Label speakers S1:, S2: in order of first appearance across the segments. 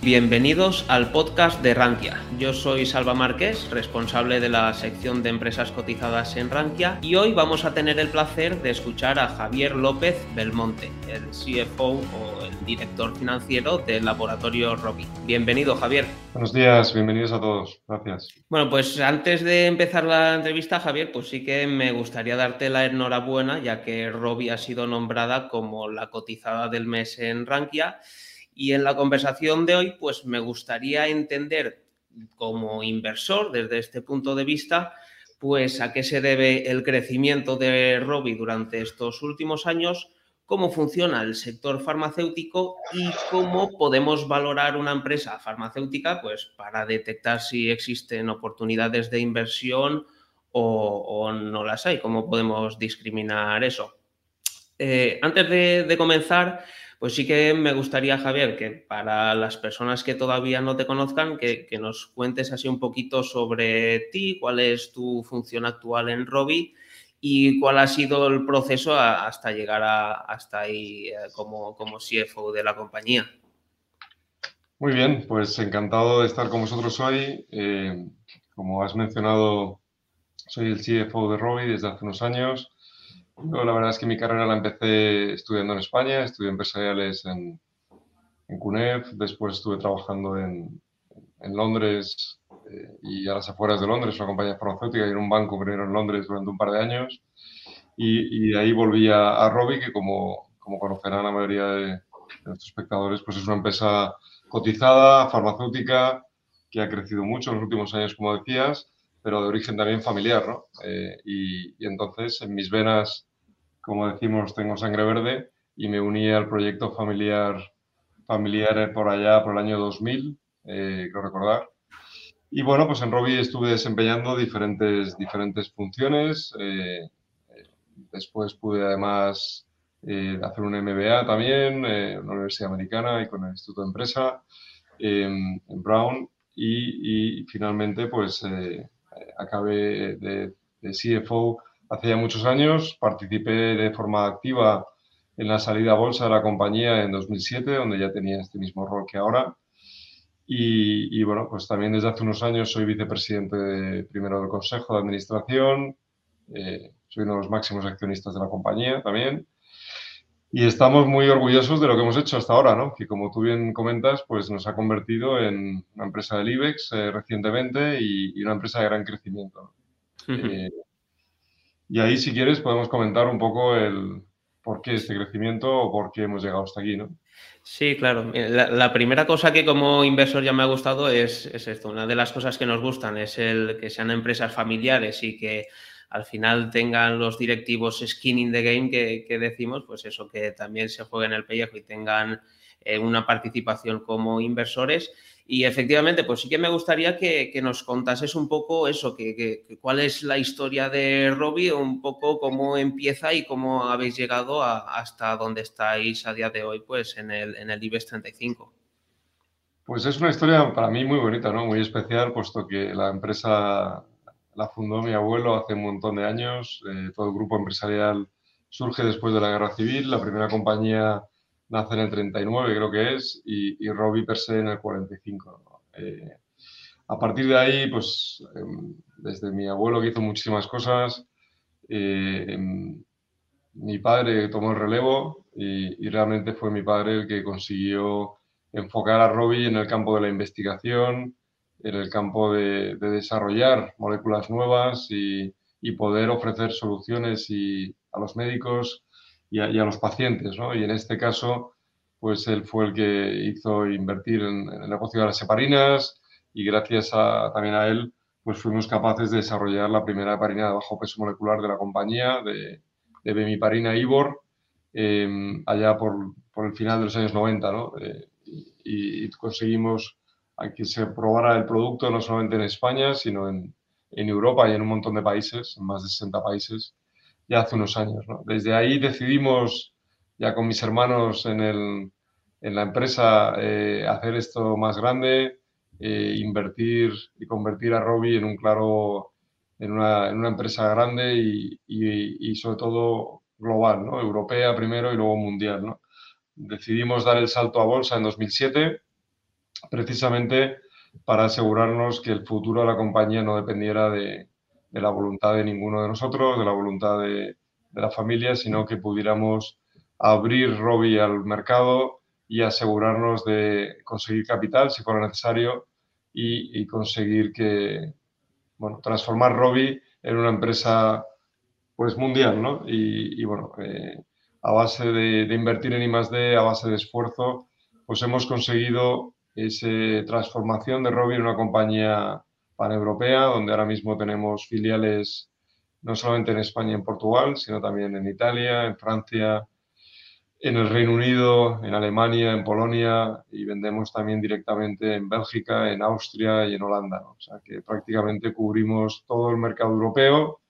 S1: Bienvenidos al podcast de Rankia. Yo soy Salva Márquez, responsable de la sección de empresas cotizadas en Rankia, y hoy vamos a tener el placer de escuchar a Javier López Belmonte, el CFO o el director financiero del laboratorio Robi. Bienvenido, Javier.
S2: Buenos días, bienvenidos a todos. Gracias.
S1: Bueno, pues antes de empezar la entrevista, Javier, pues sí que me gustaría darte la enhorabuena, ya que Robi ha sido nombrada como la cotizada del mes en Rankia. Y en la conversación de hoy, pues me gustaría entender como inversor desde este punto de vista, pues a qué se debe el crecimiento de Robi durante estos últimos años, cómo funciona el sector farmacéutico y cómo podemos valorar una empresa farmacéutica pues para detectar si existen oportunidades de inversión o, no las hay, cómo podemos discriminar eso. Eh, antes de comenzar, pues sí que me gustaría, Javier, que para las personas que todavía no te conozcan, que, nos cuentes así un poquito sobre ti, cuál es tu función actual en Robi y cuál ha sido el proceso hasta llegar a, hasta ahí eh, como, como CFO de la compañía.
S2: Muy bien, pues encantado de estar con vosotros hoy. Eh, como has mencionado, soy el CFO de Robi desde hace unos años la verdad es que mi carrera la empecé estudiando en España, estudié empresariales en, en CUNEF, después estuve trabajando en, en Londres eh, y a las afueras de Londres, una compañía farmacéutica y en un banco primero en Londres durante un par de años. Y, y de ahí volví a, a Robi, que como, como conocerán la mayoría de, de, nuestros espectadores, pues es una empresa cotizada, farmacéutica, que ha crecido mucho en los últimos años, como decías, pero de origen también familiar, ¿no? Eh, y, y, entonces en mis venas como decimos, tengo sangre verde y me uní al proyecto familiar, familiar por allá, por el año 2000, eh, creo recordar. Y bueno, pues en Robi estuve desempeñando diferentes, diferentes funciones. Eh, después pude además eh, hacer un MBA también eh, en una universidad americana y con el Instituto de Empresa en Brown. Y, y finalmente pues eh, acabé de, de CFO hace ya muchos años. Participé de forma activa en la salida a bolsa de la compañía en 2007, donde ya tenía este mismo rol que ahora. Y, y bueno, pues también desde hace unos años soy vicepresidente de, primero del Consejo de Administración, eh, soy uno de los máximos accionistas de la compañía también. Y estamos muy orgullosos de lo que hemos hecho hasta ahora, ¿no? Que como tú bien comentas, pues nos ha convertido en una empresa del IBEX eh, recientemente y, y, una empresa de gran crecimiento. Uh -huh. eh, y ahí, si quieres, podemos comentar un poco el por qué este crecimiento o por qué hemos llegado hasta aquí, ¿no?
S1: Sí, claro. La, primera cosa que como inversor ya me ha gustado es, es, esto. Una de las cosas que nos gustan es el que sean empresas familiares y que al final tengan los directivos skin in the game que, que decimos, pues eso, que también se jueguen el pellejo y tengan eh, una participación como inversores. Y efectivamente, pues sí que me gustaría que, nos contases un poco eso, que, que, cuál es la historia de Robbie, un poco cómo empieza y cómo habéis llegado hasta donde estáis a día de hoy, pues en el, en el IBEX 35.
S2: Pues es una historia para mí muy bonita, ¿no? Muy especial, puesto que la empresa la fundó mi abuelo hace un montón de años. Eh, todo el grupo empresarial surge después de la guerra civil. La primera compañía nace en el 39, creo que es, y, y Robbie per se en el 45. ¿no? Eh, a partir de ahí, pues, eh, desde mi abuelo que hizo muchísimas cosas, eh, mi padre tomó el relevo y, y, realmente fue mi padre el que consiguió enfocar a Robbie en el campo de la investigación, en el campo de, de desarrollar moléculas nuevas y, y, poder ofrecer soluciones y, a los médicos y a, los pacientes, ¿no? Y en este caso, pues él fue el que hizo invertir en, en el de las heparinas y gracias a, también a él, pues fuimos capaces de desarrollar la primera heparina de bajo peso molecular de la compañía, de, de bemiparina Ivor, eh, allá por, por, el final de los años 90, ¿no? Eh, y, conseguimos que se probara el producto no solamente en España, sino en, en Europa y en un montón de países, en más de 60 países ya hace unos años. ¿no? Desde ahí decidimos ya con mis hermanos en, el, en la empresa eh, hacer esto más grande, eh, invertir y convertir a Robbie en un claro, en una, en una empresa grande y, y, y, sobre todo global, ¿no? Europea primero y luego mundial, ¿no? Decidimos dar el salto a bolsa en 2007, precisamente para asegurarnos que el futuro de la compañía no dependiera de, de la voluntad de ninguno de nosotros, de la voluntad de, de la familia, sino que pudiéramos abrir Robbie al mercado y asegurarnos de conseguir capital si fuera necesario y, conseguir que, bueno, transformar Robbie en una empresa pues mundial, ¿no? Y, bueno, eh, a base de, invertir en I+.D., a base de esfuerzo, pues hemos conseguido esa transformación de Robbie en una compañía paneuropea, donde ahora mismo tenemos filiales no solamente en España y en Portugal, sino también en Italia, en Francia, en el Reino Unido, en Alemania, en Polonia y vendemos también directamente en Bélgica, en Austria y en Holanda. O sea que prácticamente cubrimos todo el mercado europeo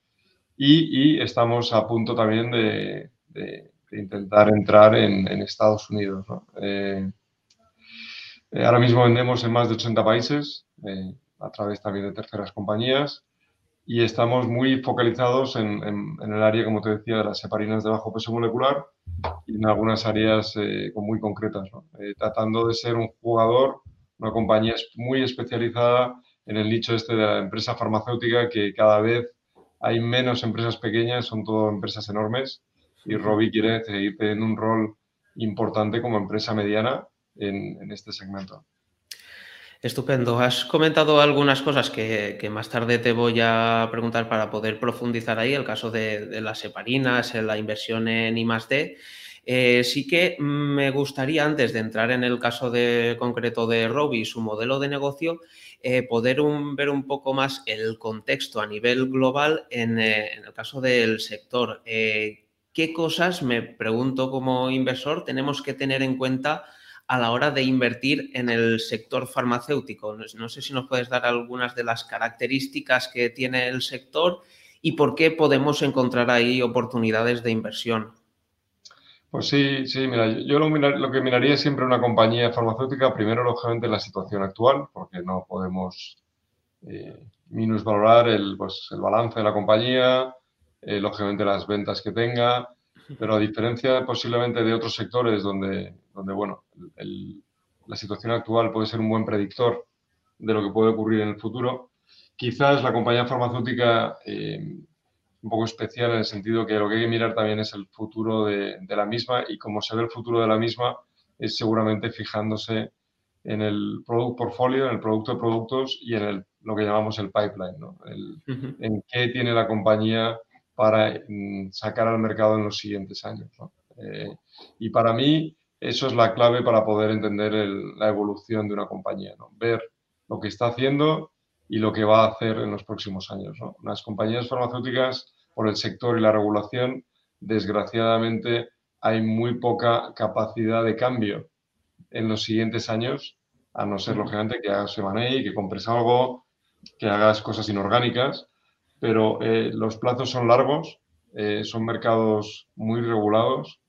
S2: y, estamos a punto también de, intentar entrar en, Estados Unidos. eh, ahora mismo vendemos en más de 80 países eh, a través también de terceras compañías y estamos muy focalizados en, en, en, el área, como te decía, de las heparinas de bajo peso molecular y en algunas áreas eh, muy concretas, ¿no? eh, tratando de ser un jugador, una compañía muy especializada en el nicho este de la empresa farmacéutica, que cada vez hay menos empresas pequeñas, son todo empresas enormes, y Robbie quiere seguir teniendo un rol importante como empresa mediana en, en este segmento.
S1: Estupendo. Has comentado algunas cosas que, más tarde te voy a preguntar para poder profundizar ahí, el caso de, las heparinas, la inversión en I+.D. Eh, sí que me gustaría, antes de entrar en el caso de, concreto de Robbie y su modelo de negocio, eh, poder ver un poco más el contexto a nivel global en, eh, el caso del sector. Eh, ¿Qué cosas, me pregunto como inversor, tenemos que tener en cuenta a la hora de invertir en el sector farmacéutico. No sé si nos puedes dar algunas de las características que tiene el sector y por qué podemos encontrar ahí oportunidades de inversión.
S2: Pues sí, sí, mira, yo lo, que miraría siempre una compañía farmacéutica, primero, lógicamente, la situación actual, porque no podemos eh, minusvalorar el, pues, el balance de la compañía, eh, lógicamente las ventas que tenga, pero a diferencia posiblemente de otros sectores donde, donde bueno, el, la situación actual puede ser un buen predictor de lo que puede ocurrir en el futuro, quizás la compañía farmacéutica eh, un poco especial en el sentido que lo que hay que mirar también es el futuro de, de, la misma y como se ve el futuro de la misma es seguramente fijándose en el product portfolio, en el producto de productos y en el, lo que llamamos el pipeline, ¿no? el, uh -huh. en qué tiene la compañía para mm, sacar al mercado en los siguientes años. ¿no? Eh, y para mí eso es la clave para poder entender el, la evolución de una compañía, ¿no? ver lo que está haciendo y lo que va a hacer en los próximos años. ¿no? Las compañías farmacéuticas, por el sector y la regulación, desgraciadamente hay muy poca capacidad de cambio en los siguientes años, a no ser, lógicamente, que hagas M&A, que compres algo, que hagas cosas inorgánicas, pero eh, los plazos son largos, eh, son mercados muy regulados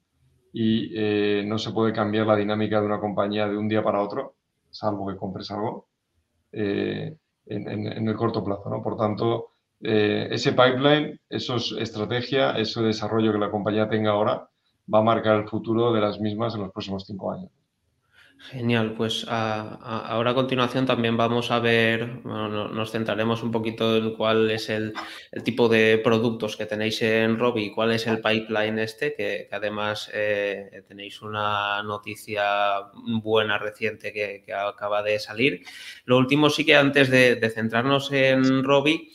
S2: y eh, no se puede cambiar la dinámica de una compañía de un día para otro, salvo que compres algo, en, el corto plazo. ¿no? Por tanto, ese pipeline, esa estrategia, ese desarrollo que la compañía tenga ahora, va a marcar el futuro de las mismas en los próximos cinco años.
S1: Genial, pues ahora a continuación también vamos a ver, nos centraremos un poquito en cuál es el, tipo de productos que tenéis en Robi cuál es el pipeline este, que, además eh, tenéis una noticia buena reciente que, que, acaba de salir. Lo último sí que antes de, de centrarnos en Robi,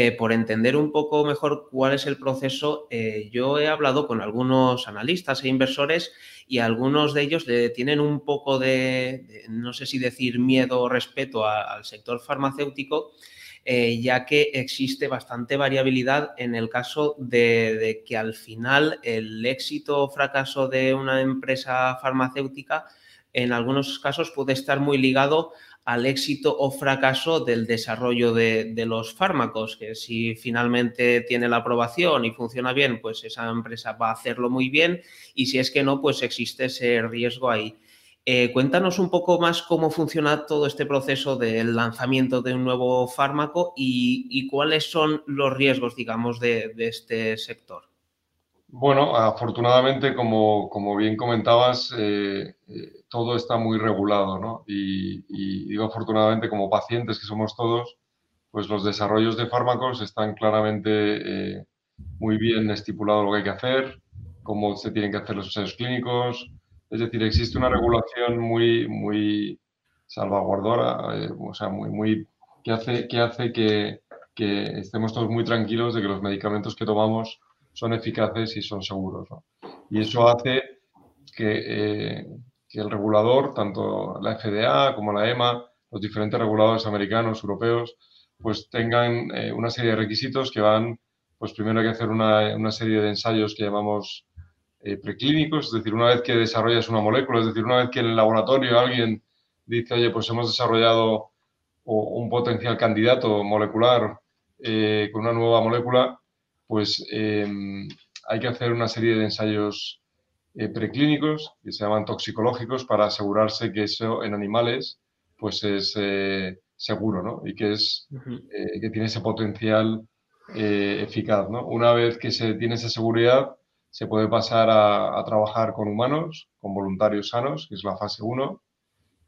S1: eh, por entender un poco mejor cuál es el proceso, eh, yo he hablado con algunos analistas e inversores y algunos de ellos le tienen un poco de, no sé si decir miedo o respeto al sector farmacéutico, eh, ya que existe bastante variabilidad en el caso de, de, que al final el éxito o fracaso de una empresa farmacéutica en algunos casos puede estar muy ligado al éxito o fracaso del desarrollo de, los fármacos, que si finalmente tiene la aprobación y funciona bien, pues esa empresa va a hacerlo muy bien y si es que no, pues existe ese riesgo ahí. Eh, cuéntanos un poco más cómo funciona todo este proceso del lanzamiento de un nuevo fármaco y, cuáles son los riesgos, digamos, de este sector.
S2: Bueno, afortunadamente, como, bien comentabas, eh, eh, todo está muy regulado, ¿no? Y, digo afortunadamente, como pacientes que somos todos, pues los desarrollos de fármacos están claramente eh, muy bien estipulado lo que hay que hacer, cómo se tienen que hacer los ensayos clínicos. Es decir, existe una regulación muy, muy salvaguardora, o sea, muy, muy, que hace, que, hace que estemos todos muy tranquilos de que los medicamentos que tomamos son eficaces y son seguros. Y eso hace eh, que, el regulador, tanto la FDA como la EMA, los diferentes reguladores americanos, europeos, pues tengan eh, una serie de requisitos que van, pues primero hay que hacer una, serie de ensayos que llamamos eh, preclínicos, es decir, una vez que desarrollas una molécula, es decir, una vez que en el laboratorio alguien dice, oye, pues hemos desarrollado un potencial candidato molecular con una nueva molécula, pues em, hay que hacer una serie de ensayos eh, preclínicos que se llaman toxicológicos para asegurarse que eso en animales pues es eh, seguro ¿no? y que, es, eh, que tiene ese potencial eficaz. ¿no? Una vez que se tiene esa seguridad, se puede pasar a, a, trabajar con humanos, con voluntarios sanos, que es la fase 1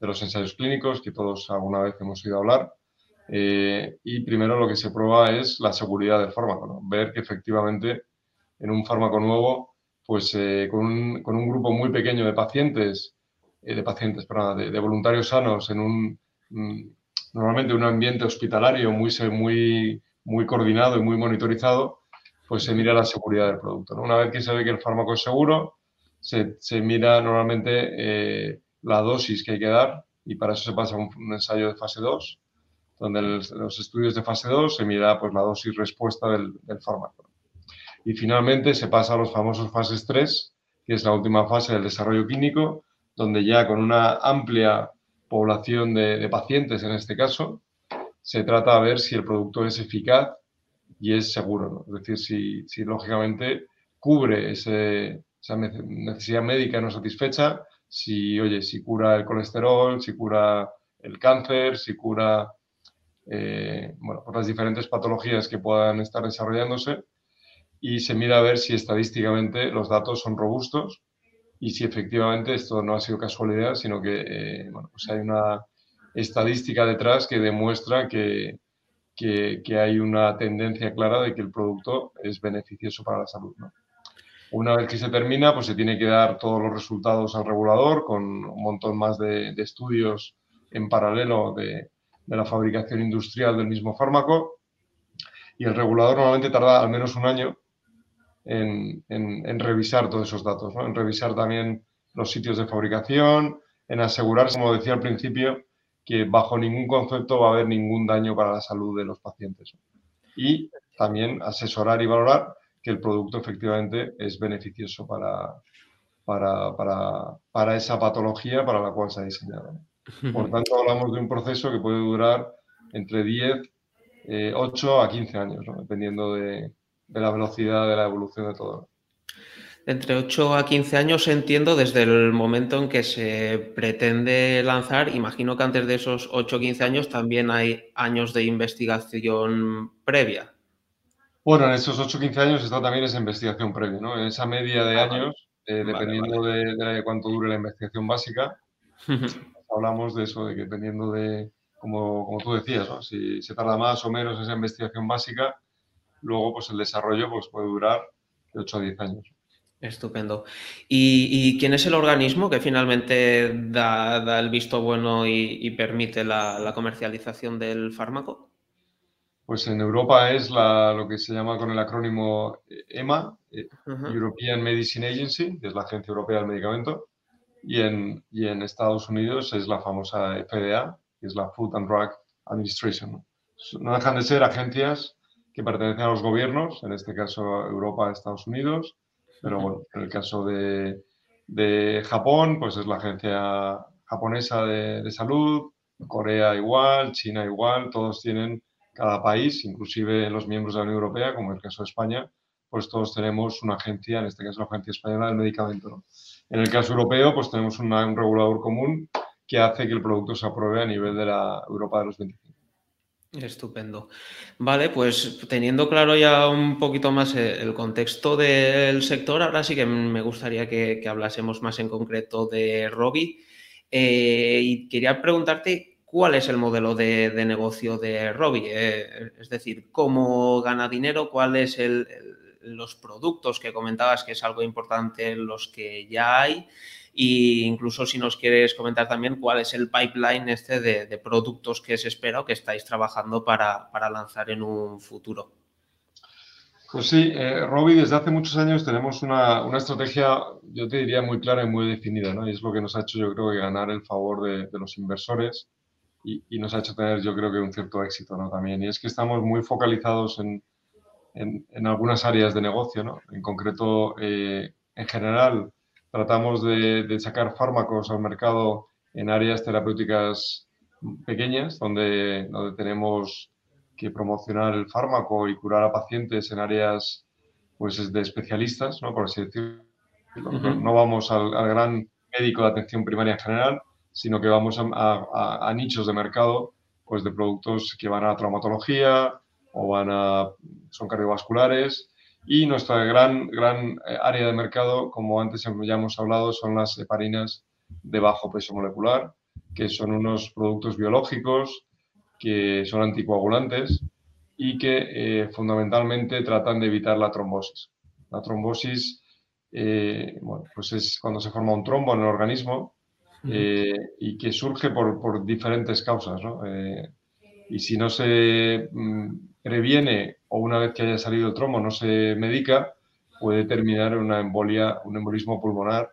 S2: de los ensayos clínicos, que todos alguna vez hemos oído hablar. Eh, y primero lo que se prueba es la seguridad del fármaco, ver que efectivamente en un fármaco nuevo, pues eh, con, un, con, un, grupo muy pequeño de pacientes, eh, de pacientes, perdón, de, voluntarios sanos en un, mm, normalmente un ambiente hospitalario muy, muy, muy coordinado y muy monitorizado, pues se mira la seguridad del producto. Una vez que se ve que el fármaco es seguro, se, se mira normalmente la dosis que hay que dar y para eso se pasa un, un ensayo de fase 2 donde los estudios de fase 2 se mira pues, la dosis respuesta del, fármaco. Y finalmente se pasa a los famosos fases 3, que es la última fase del desarrollo clínico, donde ya con una amplia población de, pacientes, en este caso, se trata de ver si el producto es eficaz y es seguro. Es decir, si, si lógicamente cubre esa necesidad médica no satisfecha, si, oye, si cura el colesterol, si cura el cáncer, si cura eh, bueno, por las diferentes patologías que puedan estar desarrollándose y se mira a ver si estadísticamente los datos son robustos y si efectivamente esto no ha sido casualidad, sino que eh, bueno, pues hay una estadística detrás que demuestra que, que, hay una tendencia clara de que el producto es beneficioso para la salud. Una vez que se termina, pues se tiene que dar todos los resultados al regulador con un montón más de estudios en paralelo de, de la fabricación industrial del mismo fármaco y el regulador normalmente tarda al menos un año en, revisar todos esos datos, en revisar también los sitios de fabricación, en asegurarse, como decía al principio, que bajo ningún concepto va a haber ningún daño para la salud de los pacientes. Y también asesorar y valorar que el producto efectivamente es beneficioso para, para, para esa patología para la cual se ha diseñado. Por tanto, hablamos de un proceso que puede durar entre 10, 8 eh, a 15 años, dependiendo de, la velocidad de la evolución de todo.
S1: Entre 8 a 15 años entiendo desde el momento en que se pretende lanzar. Imagino que antes de esos 8 o 15 años también hay años de investigación previa.
S2: Bueno, en esos 8 o 15 años está también esa investigación previa, ¿no? En esa media de ah, años, eh, dependiendo De, cuánto dure la investigación básica, hablamos de eso, de que dependiendo de, como, como tú decías, si se tarda más o menos esa investigación básica, luego pues el desarrollo pues, puede durar de 8 a 10 años.
S1: Estupendo. ¿Y, quién es el organismo que finalmente da, el visto bueno y, permite la, comercialización del fármaco?
S2: Pues en Europa es la, lo que se llama con el acrónimo EMA, European Medicine Agency, que es la Agencia Europea del Medicamento y en, y en Estados Unidos es la famosa FDA, que es la Food and Drug Administration. No dejan de ser agencias que pertenecen a los gobiernos, en este caso Europa, Estados Unidos, pero bueno, en el caso de, de Japón, pues es la agencia japonesa de, de, salud, Corea igual, China igual, todos tienen, cada país, inclusive los miembros de la Unión Europea, como en el caso de España, pues todos tenemos una agencia, en este caso la Agencia Española del Medicamento. En el caso europeo, pues tenemos un regulador común que hace que el producto se apruebe a nivel de la Europa de los 25.
S1: Estupendo. Vale, pues teniendo claro ya un poquito más eh, el contexto del sector, ahora sí que me gustaría que, hablásemos más en concreto de Robi. Eh, y quería preguntarte cuál es el modelo de, negocio de Robi, eh, es decir, cómo gana dinero, cuáles son los productos que comentabas que es algo importante los que ya hay y incluso si nos quieres comentar también cuál es el pipeline este de, productos que se espera o que estáis trabajando para, lanzar en un futuro.
S2: Pues sí, eh, Robi, desde hace muchos años tenemos una, estrategia, yo te diría, muy clara y muy definida, ¿no? Y es lo que nos ha hecho, yo creo, que ganar el favor de, los inversores y, nos ha hecho tener, yo creo, que un cierto éxito, ¿no? También. Y es que estamos muy focalizados en, en, algunas áreas de negocio, ¿no? En concreto, eh, en general, Tratamos de, sacar fármacos al mercado en áreas terapéuticas pequeñas, donde, donde tenemos que promocionar el fármaco y curar a pacientes en áreas pues, de especialistas, ¿no? por así decirlo. No vamos al, gran médico de atención primaria en general, sino que vamos a, a, nichos de mercado pues, de productos que van a traumatología o van a, son cardiovasculares y nuestra gran, gran eh, área de mercado, como antes ya hemos hablado, son las heparinas de bajo peso molecular, que son unos productos biológicos que son anticoagulantes y que eh, fundamentalmente tratan de evitar la trombosis. La trombosis eh, bueno, pues es cuando se forma un trombo en el organismo y que surge por, por diferentes causas. ¿no? Y si no se mm, previene o una vez que haya salido el trombo no se medica, puede terminar una embolia, un embolismo pulmonar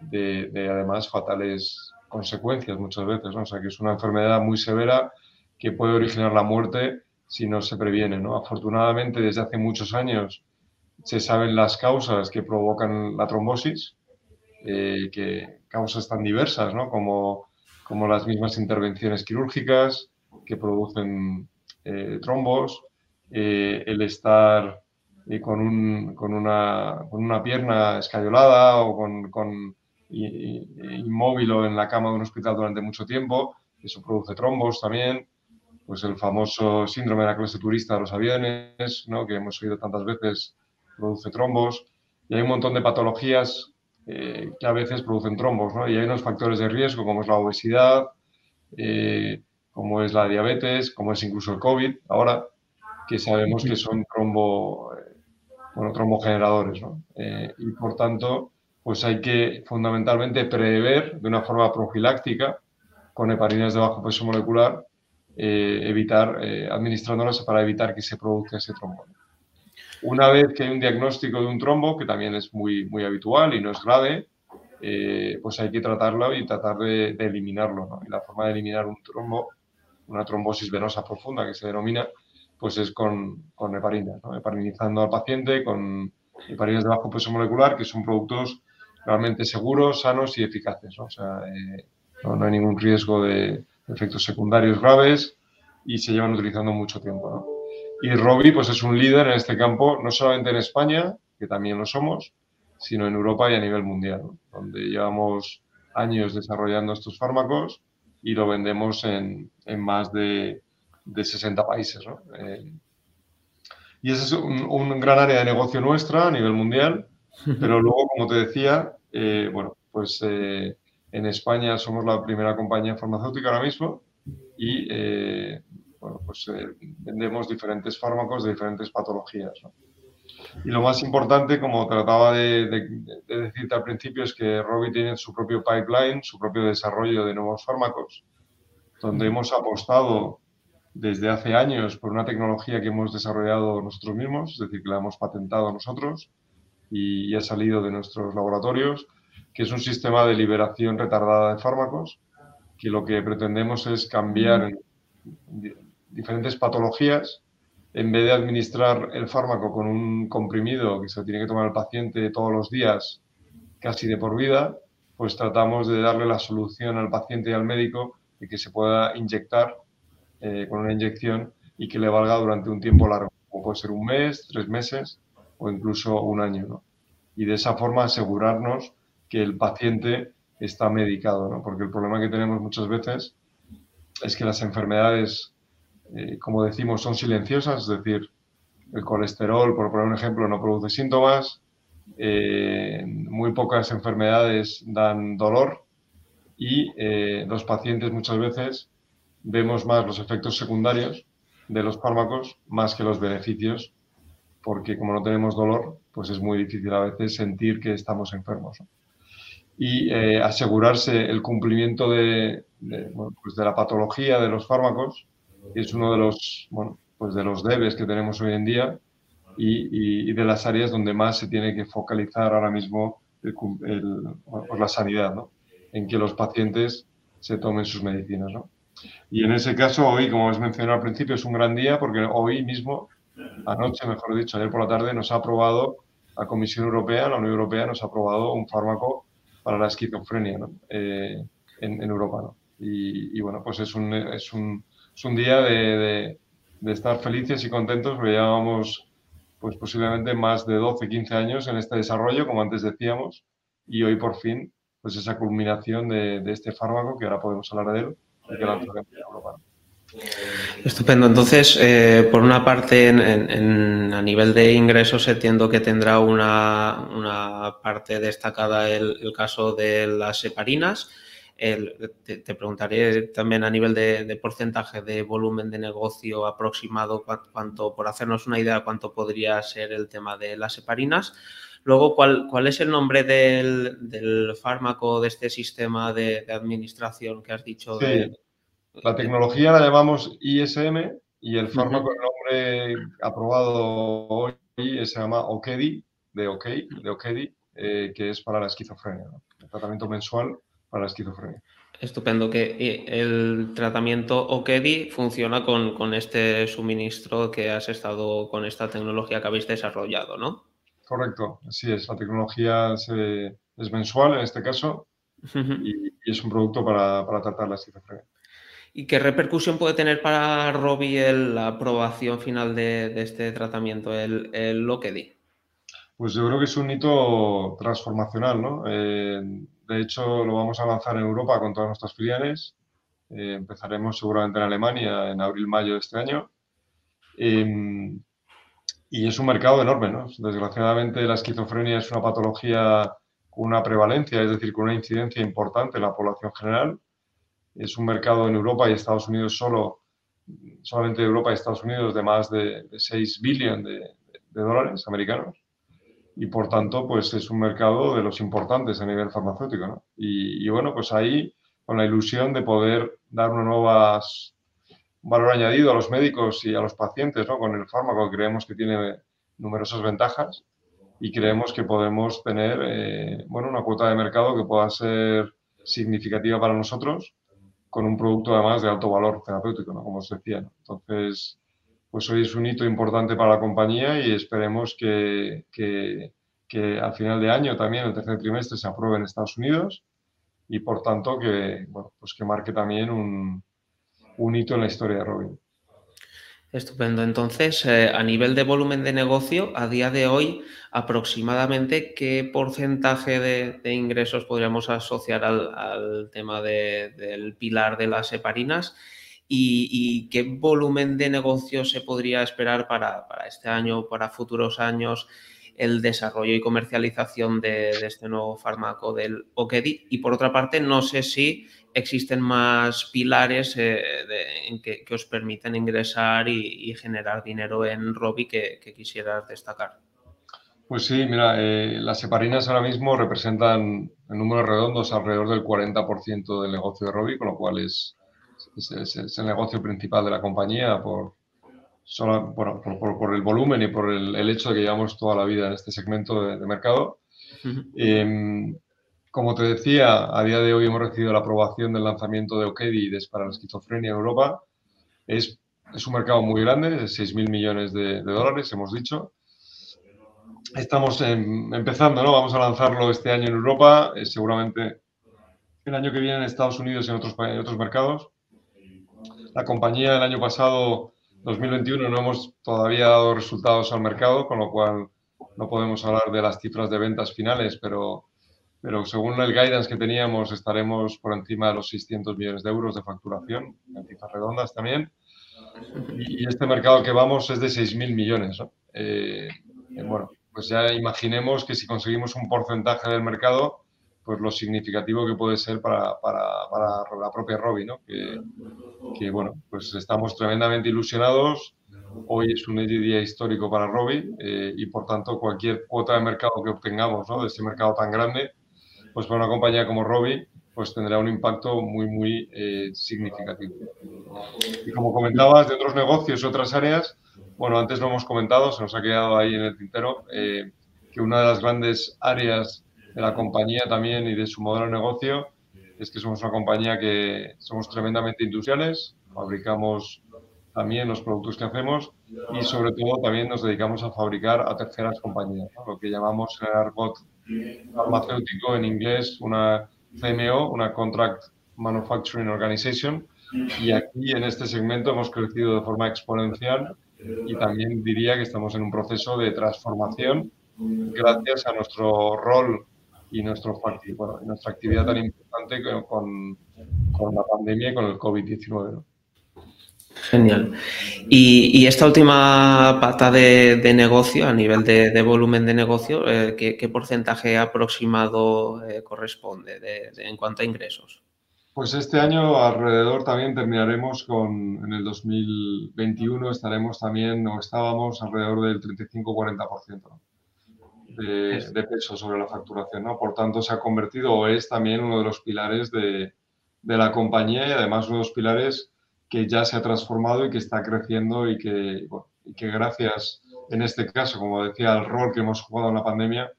S2: de, además fatales consecuencias muchas veces. ¿no? O sea que es una enfermedad muy severa que puede originar la muerte si no se previene. ¿no? Afortunadamente, desde hace muchos años se saben las causas que provocan la trombosis, eh, que causas tan diversas ¿no? como, como las mismas intervenciones quirúrgicas que producen eh, trombos, eh, el estar eh, con, un, con, una, con, una, pierna escayolada o con, con inmóvil o en la cama de un hospital durante mucho tiempo, eso produce trombos también, pues el famoso síndrome de la clase turista de los aviones, ¿no? que hemos oído tantas veces, produce trombos, y hay un montón de patologías que a veces producen trombos, ¿no? y hay unos factores de riesgo como es la obesidad, como es la diabetes, como es incluso el COVID ahora, que sabemos que son trombo, eh, bueno, trombogeneradores. ¿no? Eh, y por tanto, pues hay que fundamentalmente prever de una forma profiláctica con heparinas de bajo peso molecular, eh, evitar, administrándolas para evitar que se produzca ese trombo. Una vez que hay un diagnóstico de un trombo, que también es muy, muy habitual y no es grave, pues hay que tratarlo y tratar de, eliminarlo. ¿no? Y la forma de eliminar un trombo una trombosis venosa profunda que se denomina, pues es con, con heparinas, ¿no? heparinizando al paciente con heparinas de bajo peso molecular, que son productos realmente seguros, sanos y eficaces. ¿no? O sea, eh, no, hay ningún riesgo de efectos secundarios graves y se llevan utilizando mucho tiempo. ¿no? Y Robi pues es un líder en este campo, no solamente en España, que también lo somos, sino en Europa y a nivel mundial, donde llevamos años desarrollando estos fármacos y lo vendemos en, en más de, de, 60 países. ¿no? Eh, y ese es un, gran área de negocio nuestra a nivel mundial, pero luego, como te decía, eh, bueno, pues eh, en España somos la primera compañía farmacéutica ahora mismo y bueno, pues vendemos diferentes fármacos de diferentes patologías. ¿no? Y lo más importante, como trataba de, decirte al principio, es que Robi tiene su propio pipeline, su propio desarrollo de nuevos fármacos, donde hemos apostado desde hace años por una tecnología que hemos desarrollado nosotros mismos, es decir, que la hemos patentado nosotros y ha salido de nuestros laboratorios, que es un sistema de liberación retardada de fármacos, que lo que pretendemos es cambiar diferentes patologías en vez de administrar el fármaco con un comprimido que se tiene que tomar el paciente todos los días, casi de por vida, pues tratamos de darle la solución al paciente y al médico de que se pueda inyectar eh, con una inyección y que le valga durante un tiempo largo, como puede ser un mes, tres meses o incluso un año. Y de esa forma asegurarnos que el paciente está medicado, ¿no? porque el problema que tenemos muchas veces es que las enfermedades, eh, como decimos, son silenciosas, es decir, el colesterol, por poner un ejemplo, no produce síntomas, eh, muy pocas enfermedades dan dolor y eh, los pacientes muchas veces vemos más los efectos secundarios de los fármacos más que los beneficios, porque como no tenemos dolor, pues es muy difícil a veces sentir que estamos enfermos. Y eh, asegurarse el cumplimiento de, pues de, la patología de los fármacos es uno de los, bueno, pues de los debes que tenemos hoy en día y, de las áreas donde más se tiene que focalizar ahora mismo el, pues la sanidad, ¿no? en que los pacientes se tomen sus medicinas. ¿no? Y en ese caso, hoy, como os mencionado al principio, es un gran día porque hoy mismo, anoche, mejor dicho, ayer por la tarde, nos ha aprobado la Comisión Europea, la Unión Europea, nos ha aprobado un fármaco para la esquizofrenia ¿no? eh, en, Europa. ¿no? Y, bueno, pues es un, es un, es un día de, estar felices y contentos porque llevábamos pues posiblemente más de 12, 15 años en este desarrollo, como antes decíamos, y hoy por fin, pues esa culminación de, este fármaco, que ahora podemos hablar de él, y que lanzaremos en Europa.
S1: Estupendo. Entonces, eh, por una parte, a nivel de ingresos, entiendo que tendrá una, parte destacada el, caso de las heparinas te, preguntaré también a nivel de, porcentaje de volumen de negocio aproximado, cuánto, por hacernos una idea, cuánto podría ser el tema de las heparinas. Luego, ¿cuál, cuál es el nombre del, fármaco de este sistema de, administración que has dicho?
S2: La tecnología la llamamos ISM y el fármaco, el nombre aprobado hoy se llama OKEDI, de OK, de OKEDI, eh, que es para la esquizofrenia. El tratamiento mensual para la esquizofrenia.
S1: Estupendo que el tratamiento OKEDI funciona con, este suministro que has estado con esta tecnología que habéis desarrollado, ¿no?
S2: Correcto, así es. La tecnología es mensual en este caso y, es un producto para, tratar la esquizofrenia.
S1: ¿Y qué repercusión puede tener para Robbie la aprobación final de, este tratamiento, el, el OKEDI?
S2: Pues yo creo que es un hito transformacional, ¿no? Eh, de hecho, lo vamos a lanzar en Europa con todas nuestras filiales. Eh, empezaremos seguramente en Alemania en abril-mayo de este año. Em, y es un mercado enorme, ¿no? Desgraciadamente la esquizofrenia es una patología con una prevalencia, es decir, con una incidencia importante en la población general. Es un mercado en Europa y Estados Unidos solo, solamente Europa y Estados Unidos de más de, 6 billones de dólares americanos y por tanto pues es un mercado de los importantes a nivel farmacéutico. ¿no? Y, bueno, pues ahí con la ilusión de poder dar una nueva valor añadido a los médicos y a los pacientes ¿no? con el fármaco creemos que tiene numerosas ventajas y creemos que podemos tener eh, bueno, una cuota de mercado que pueda ser significativa para nosotros con un producto además de alto valor terapéutico, ¿no? como os decía. Entonces, pues hoy es un hito importante para la compañía y esperemos que, que, al final de año también, el tercer trimestre, se apruebe en Estados Unidos y por tanto que, bueno, pues que marque también un, un hito en la historia de Robin.
S1: Estupendo. Entonces, eh, a nivel de volumen de negocio, a día de hoy, aproximadamente, ¿qué porcentaje de, ingresos podríamos asociar al, al tema del pilar de las heparinas? Y, qué volumen de negocio se podría esperar para, este año, para futuros años, el desarrollo y comercialización de, este nuevo fármaco del OKEDI. Y por otra parte, no sé si existen más pilares eh, que, os permiten ingresar y, generar dinero en Robi que, quisieras destacar.
S2: Pues sí, mira, eh, las heparinas ahora mismo representan en números redondos alrededor del 40% del negocio de Robi, con lo cual es, es, el negocio principal de la compañía por, solo, por, el volumen y por el, hecho de que llevamos toda la vida en este segmento de, mercado. Em, como te decía, a día de hoy hemos recibido la aprobación del lanzamiento de Okedi para la esquizofrenia en Europa. Es, es un mercado muy grande, de 6.000 millones de, dólares, hemos dicho. Estamos empezando, ¿no? Vamos a lanzarlo este año en Europa. Eh, seguramente el año que viene en Estados Unidos y en otros, en otros mercados. La compañía el año pasado, 2021, no hemos todavía dado resultados al mercado, con lo cual no podemos hablar de las cifras de ventas finales, pero, pero según el guidance que teníamos estaremos por encima de los 600 millones de euros de facturación, en cifras redondas también. Y, este mercado que vamos es de 6.000 millones. Eh, eh, bueno, pues ya imaginemos que si conseguimos un porcentaje del mercado, pues lo significativo que puede ser para, para, para la propia Robbie, ¿no? Que, que, bueno, pues estamos tremendamente ilusionados. Hoy es un día histórico para Robbie eh, y por tanto cualquier cuota de mercado que obtengamos ¿no? de este mercado tan grande, pues para una compañía como Robbie, pues tendrá un impacto muy, muy eh, significativo. Y como comentabas, de otros negocios y otras áreas, bueno, antes lo hemos comentado, se nos ha quedado ahí en el tintero, eh, que una de las grandes áreas de la compañía también y de su modelo de negocio es que somos una compañía que somos tremendamente industriales, fabricamos también los productos que hacemos y sobre todo también nos dedicamos a fabricar a terceras compañías, lo que llamamos el argot farmacéutico en inglés, una CMO, una Contract Manufacturing Organization, y aquí en este segmento hemos crecido de forma exponencial y también diría que estamos en un proceso de transformación gracias a nuestro rol y nuestro, bueno, nuestra actividad tan importante con, con la pandemia y con el COVID-19.
S1: Genial. Y, esta última pata de, negocio, a nivel de, volumen de negocio, eh, ¿qué, porcentaje aproximado eh, corresponde en cuanto a ingresos?
S2: Pues este año alrededor también terminaremos con, en el 2021 estaremos también, o estábamos alrededor del 35-40% de, de, peso sobre la facturación, ¿no? Por tanto, se ha convertido o es también uno de los pilares de, de la compañía y además uno de los pilares que ya se ha transformado y que está creciendo y que, y que gracias, en este caso, como decía, al rol que hemos jugado en la pandemia,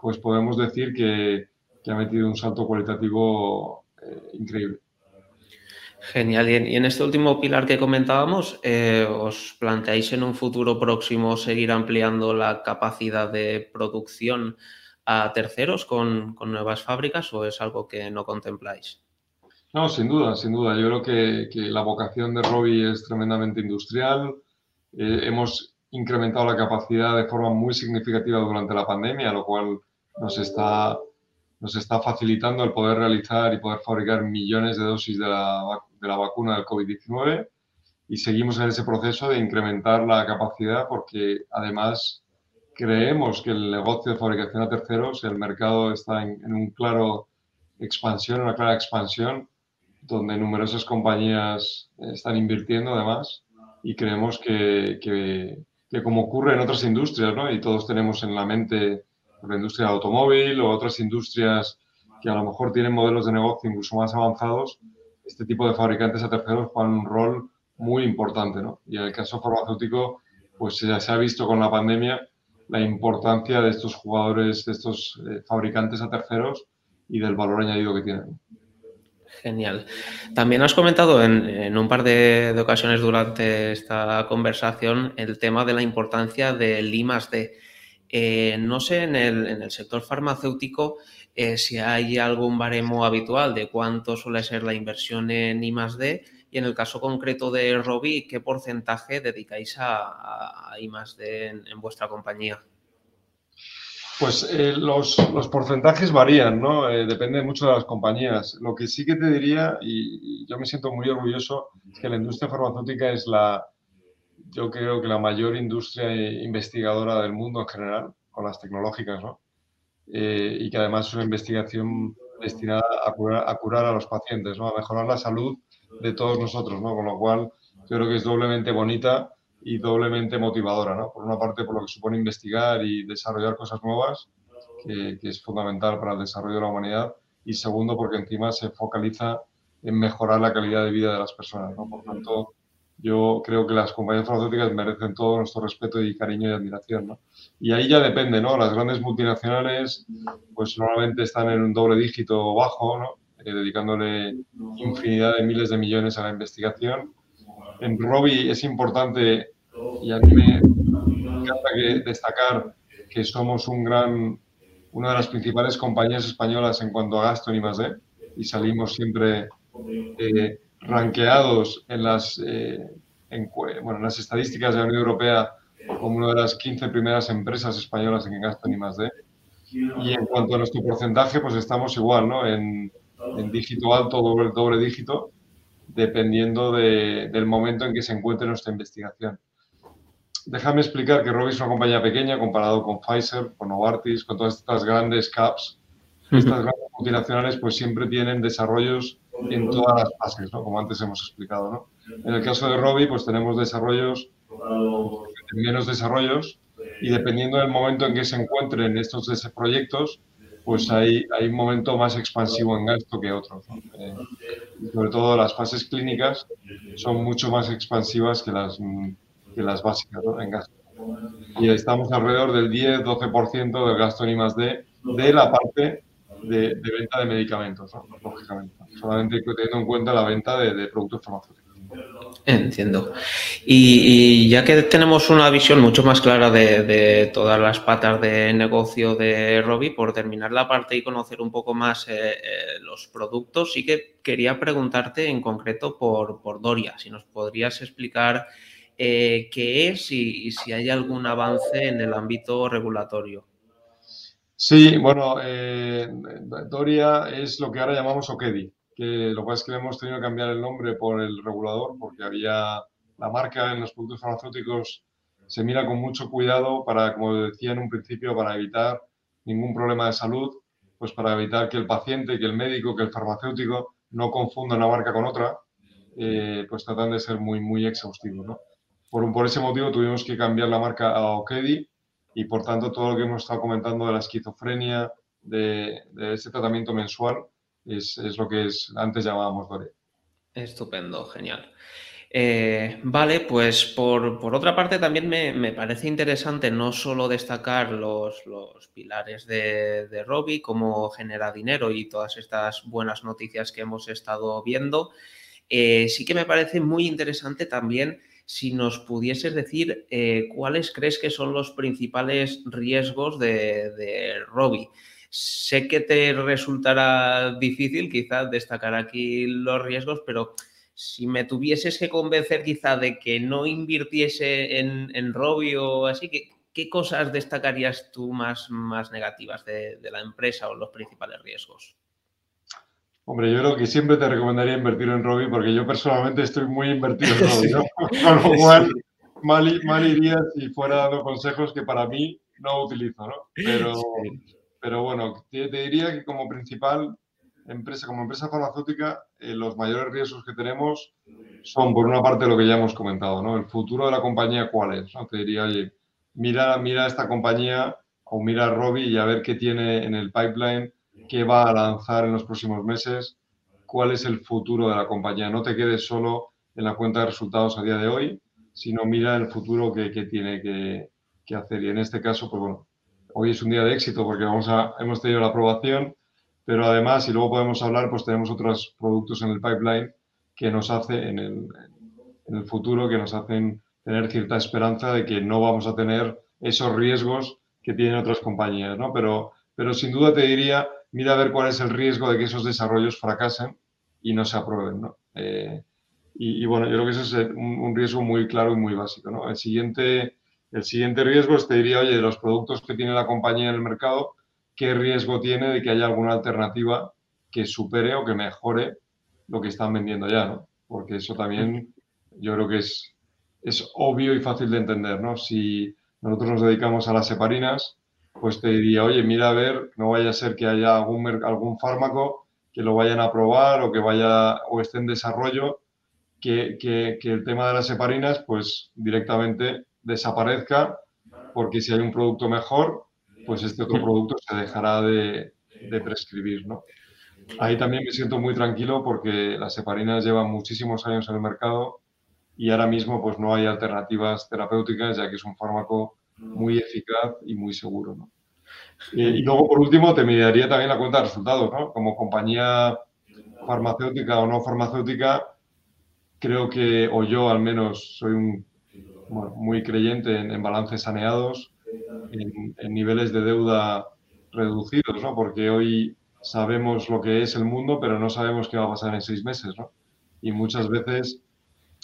S2: pues podemos decir que, que ha metido un salto cualitativo eh, increíble.
S1: Genial. Y en, este último pilar que comentábamos, eh, ¿os planteáis en un futuro próximo seguir ampliando la capacidad de producción a terceros con, nuevas fábricas o es algo que no contempláis?
S2: No, sin duda, sin duda. Yo creo que, la vocación de Robbie es tremendamente industrial. Eh, hemos incrementado la capacidad de forma muy significativa durante la pandemia, lo cual nos está nos está facilitando el poder realizar y poder fabricar millones de dosis de la, de la vacuna del COVID-19 y seguimos en ese proceso de incrementar la capacidad porque además creemos que el negocio de fabricación a terceros, el mercado está en, en un claro expansión, una clara expansión, donde numerosas compañías están invirtiendo además y creemos que, que, que como ocurre en otras industrias, ¿no? y todos tenemos en la mente la industria automóvil o otras industrias que a lo mejor tienen modelos de negocio incluso más avanzados, este tipo de fabricantes a terceros juegan un rol muy importante. ¿no? Y en el caso farmacéutico, pues ya se ha visto con la pandemia la importancia de estos jugadores, de estos eh, fabricantes a terceros y del valor añadido que tienen.
S1: Genial. También has comentado en, un par de, ocasiones durante esta conversación el tema de la importancia del I D. Eh, no sé en el, sector farmacéutico eh, si hay algún baremo habitual de cuánto suele ser la inversión en I D y en el caso concreto de Robi, ¿qué porcentaje dedicáis a, I D en, vuestra compañía?
S2: Pues eh, los, porcentajes varían, ¿no? depende mucho de las compañías. Lo que sí que te diría, y yo me siento muy orgulloso, es que la industria farmacéutica es la, yo creo que la mayor industria investigadora del mundo en general, con las tecnológicas, ¿no? Eh, y que además es una investigación destinada a curar, a curar, a los pacientes, ¿no? A mejorar la salud de todos nosotros, ¿no? Con lo cual, yo creo que es doblemente bonita y doblemente motivadora, ¿no? Por una parte, por lo que supone investigar y desarrollar cosas nuevas, que, que es fundamental para el desarrollo de la humanidad, y segundo, porque encima se focaliza en mejorar la calidad de vida de las personas, ¿no? Por tanto, yo creo que las compañías farmacéuticas merecen todo nuestro respeto y cariño y admiración, ¿no? Y ahí ya depende, ¿no? Las grandes multinacionales, pues normalmente están en un doble dígito bajo, ¿no? Eh, dedicándole infinidad de miles de millones a la investigación. En Robi es importante, y a mí me encanta destacar que somos un gran, una de las principales compañías españolas en cuanto a gasto en I+.D. y salimos siempre eh, ranqueados en las, eh, bueno, en las estadísticas de la Unión Europea como una de las 15 primeras empresas españolas en gasto en I+.D. Y en cuanto a nuestro porcentaje, pues estamos igual, ¿no? En, en dígito alto, doble, doble dígito, dependiendo del momento en que se encuentre nuestra investigación. Déjame explicar que Robi es una compañía pequeña comparado con Pfizer, con Novartis, con todas estas grandes caps. Estas grandes multinacionales pues siempre tienen desarrollos en todas las fases, ¿no? como antes hemos explicado. ¿no? En el caso de Robi, pues tenemos desarrollos, menos desarrollos, y dependiendo del momento en que se encuentren estos proyectos, pues hay, hay un momento más expansivo en gasto que otros. Eh, sobre todo las fases clínicas son mucho más expansivas que las, que las básicas en gasto. Y estamos alrededor del 10-12% del gasto en I+.D. de la parte de, venta de medicamentos, lógicamente. Solamente teniendo en cuenta la venta de productos farmacéuticos.
S1: Entiendo. Y, ya que tenemos una visión mucho más clara de, todas las patas de negocio de Robbie, por terminar la parte y conocer un poco más eh, eh, los productos, sí que quería preguntarte en concreto por, por Doria, si nos podrías explicar eh, qué es y, si hay algún avance en el ámbito regulatorio.
S2: Sí, bueno, Doria es lo que ahora llamamos OKEDI que lo cual es que hemos tenido que cambiar el nombre por el regulador porque había la marca en los productos farmacéuticos se mira con mucho cuidado para, como decía en un principio, para evitar ningún problema de salud, pues para evitar que el paciente, que el médico, que el farmacéutico no confunda una marca con otra, eh, pues tratan de ser muy, muy exhaustivos. ¿no? Por, por ese motivo tuvimos que cambiar la marca a Okedi y por tanto todo lo que hemos estado comentando de la esquizofrenia, de, ese tratamiento mensual, es, lo que es, antes llamábamos Dore.
S1: Estupendo, genial. Eh, vale, pues por, otra parte también me, parece interesante no solo destacar los, los pilares de, de Robbie, cómo genera dinero y todas estas buenas noticias que hemos estado viendo, eh, sí que me parece muy interesante también si nos pudieses decir eh, cuáles crees que son los principales riesgos de, de Robbie. Sé que te resultará difícil quizás destacar aquí los riesgos, pero si me tuvieses que convencer quizá de que no invirtiese en, en Robbie o así, ¿qué, ¿qué, cosas destacarías tú más, más negativas de, la empresa o los principales riesgos?
S2: Hombre, yo creo que siempre te recomendaría invertir en Robbie porque yo personalmente estoy muy invertido en Robbie, ¿no? Con lo cual, mal, iría si fuera dando consejos que para mí no utilizo, ¿no? Pero, pero bueno, te, diría que como principal empresa, como empresa farmacéutica, eh, los mayores riesgos que tenemos son, por una parte, lo que ya hemos comentado, ¿no? El futuro de la compañía, ¿cuál es? Te diría, oye, mira, mira esta compañía o mira a Robbie y a ver qué tiene en el pipeline, qué va a lanzar en los próximos meses, cuál es el futuro de la compañía. No te quedes solo en la cuenta de resultados a día de hoy, sino mira el futuro que, tiene que, que hacer. Y en este caso, pues bueno, hoy es un día de éxito porque vamos a, hemos tenido la aprobación, pero además, y luego podemos hablar, pues tenemos otros productos en el pipeline que nos hace en el, en el futuro, que nos hacen tener cierta esperanza de que no vamos a tener esos riesgos que tienen otras compañías, ¿no? Pero, pero sin duda te diría, mira a ver cuál es el riesgo de que esos desarrollos fracasen y no se aprueben, ¿no? Eh, y, bueno, yo creo que ese es un, un, riesgo muy claro y muy básico, ¿no? El siguiente el siguiente riesgo es, te diría, oye, de los productos que tiene la compañía en el mercado, ¿qué riesgo tiene de que haya alguna alternativa que supere o que mejore lo que están vendiendo ya, ¿no? Porque eso también yo creo que es, es obvio y fácil de entender, ¿no? Si nosotros nos dedicamos a las heparinas, pues te diría, oye, mira a ver, no vaya a ser que haya algún, algún fármaco que lo vayan a probar o que vaya o esté en desarrollo, que, que, que el tema de las heparinas, pues directamente desaparezca, porque si hay un producto mejor, pues este otro producto se dejará de, prescribir, ¿no? Ahí también me siento muy tranquilo porque las heparinas llevan muchísimos años en el mercado y ahora mismo pues no hay alternativas terapéuticas ya que es un fármaco muy eficaz y muy seguro, ¿no? Y, luego, por último, te mediaría también la cuenta de resultados, ¿no? Como compañía farmacéutica o no farmacéutica, creo que, o yo al menos, soy un muy creyente en, balances saneados, en, niveles de deuda reducidos, ¿no? porque hoy sabemos lo que es el mundo, pero no sabemos qué va a pasar en seis meses, ¿no? Y muchas veces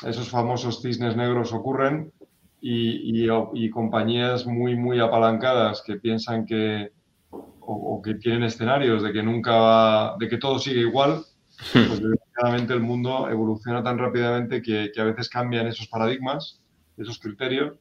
S2: esos famosos cisnes negros ocurren y, y, compañías muy, muy apalancadas que piensan que, o, que tienen escenarios de que nunca va, de que todo sigue igual, pues desgraciadamente el mundo evoluciona tan rápidamente que, que, a veces cambian esos paradigmas, esos criterios,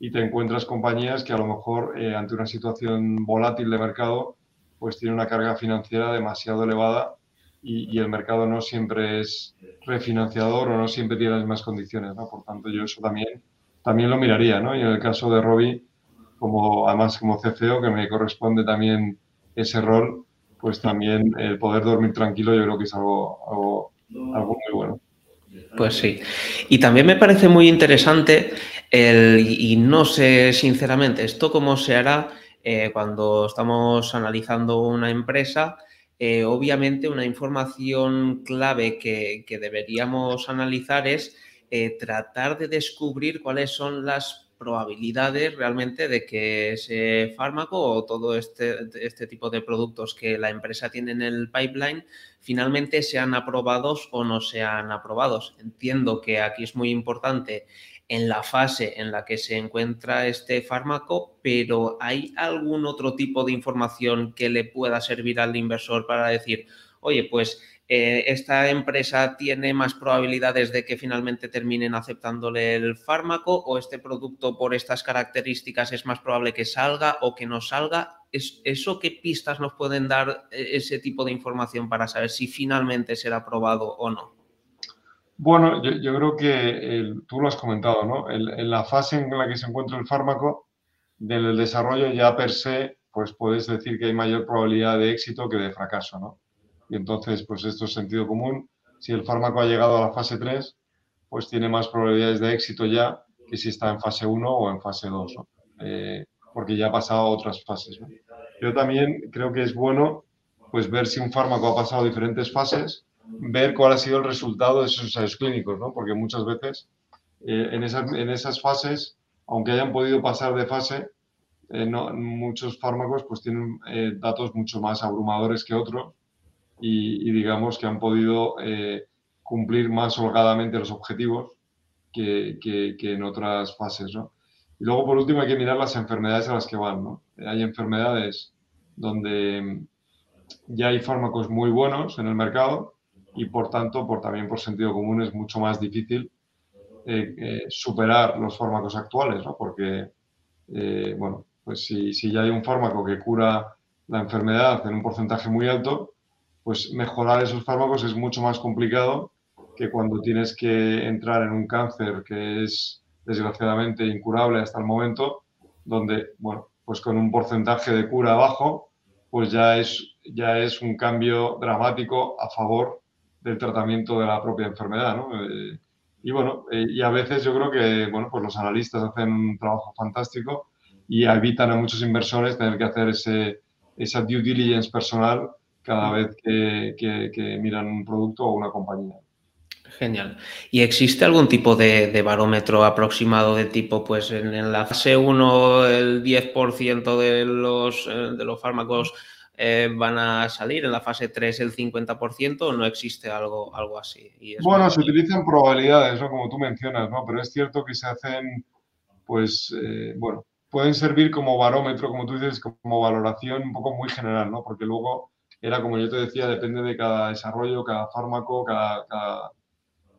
S2: y te encuentras compañías que a lo mejor eh, ante una situación volátil de mercado, pues tienen una carga financiera demasiado elevada y, y, el mercado no siempre es refinanciador o no siempre tiene las mismas condiciones, ¿no? Por tanto, yo eso también, también lo miraría, ¿no? Y en el caso de Robbie, como además como CFO, que me corresponde también ese rol, pues también el poder dormir tranquilo yo creo que es algo, algo, muy bueno.
S1: Pues sí. Y también me parece muy interesante el, y no sé sinceramente esto cómo se hará eh, cuando estamos analizando una empresa. Eh, obviamente una información clave que, que deberíamos analizar es eh, tratar de descubrir cuáles son las probabilidades realmente de que ese fármaco o todo este, este tipo de productos que la empresa tiene en el pipeline finalmente sean aprobados o no sean aprobados. Entiendo que aquí es muy importante en la fase en la que se encuentra este fármaco, pero ¿hay algún otro tipo de información que le pueda servir al inversor para decir, oye, pues eh, esta empresa tiene más probabilidades de que finalmente terminen aceptándole el fármaco o este producto por estas características es más probable que salga o que no salga. ¿Es, ¿Eso qué pistas nos pueden dar eh, ese tipo de información para saber si finalmente será aprobado o no?
S2: Bueno, yo, creo que tú lo has comentado, ¿no? en la fase en la que se encuentra el fármaco, del desarrollo ya per se, pues puedes decir que hay mayor probabilidad de éxito que de fracaso, ¿no? Y entonces, pues esto es sentido común. Si el fármaco ha llegado a la fase 3, pues tiene más probabilidades de éxito ya que si está en fase 1 o en fase 2, eh, porque ya ha pasado a otras fases. Yo también creo que es bueno pues ver si un fármaco ha pasado diferentes fases, ver cuál ha sido el resultado de esos ensayos clínicos, ¿no? porque muchas veces eh, en, esas, en esas fases, aunque hayan podido pasar de fase, eh, muchos fármacos pues tienen datos mucho más abrumadores que otros y, digamos que han podido eh, cumplir más holgadamente los objetivos que, que, en otras fases. ¿no? Y luego, por último, hay que mirar las enfermedades a las que van. ¿no? Hay enfermedades donde ya hay fármacos muy buenos en el mercado y, por tanto, también por sentido común, es mucho más difícil eh, eh, superar los fármacos actuales, ¿no? porque, bueno, pues si, si ya hay un fármaco que cura la enfermedad en un porcentaje muy alto, pues mejorar esos fármacos es mucho más complicado que cuando tienes que entrar en un cáncer que es desgraciadamente incurable hasta el momento, donde, bueno, pues con un porcentaje de cura bajo, pues ya es, ya es un cambio dramático a favor del tratamiento de la propia enfermedad, ¿no? Eh, y bueno, eh, y a veces yo creo que, bueno, pues los analistas hacen un trabajo fantástico y evitan a muchos inversores tener que hacer ese, esa due diligence personal cada vez que, miran un producto o una compañía.
S1: Genial. ¿Y existe algún tipo de, barómetro aproximado de tipo, pues en, la fase 1 el 10% de los, eh, de los fármacos eh, van a salir, en la fase 3 el 50% o no existe algo, algo así?
S2: bueno, se utilizan probabilidades, ¿no? como tú mencionas, ¿no? pero es cierto que se hacen, pues, eh, bueno, pueden servir como barómetro, como tú dices, como valoración un poco muy general, ¿no? porque luego era como yo te decía, depende de cada desarrollo, cada fármaco, cada,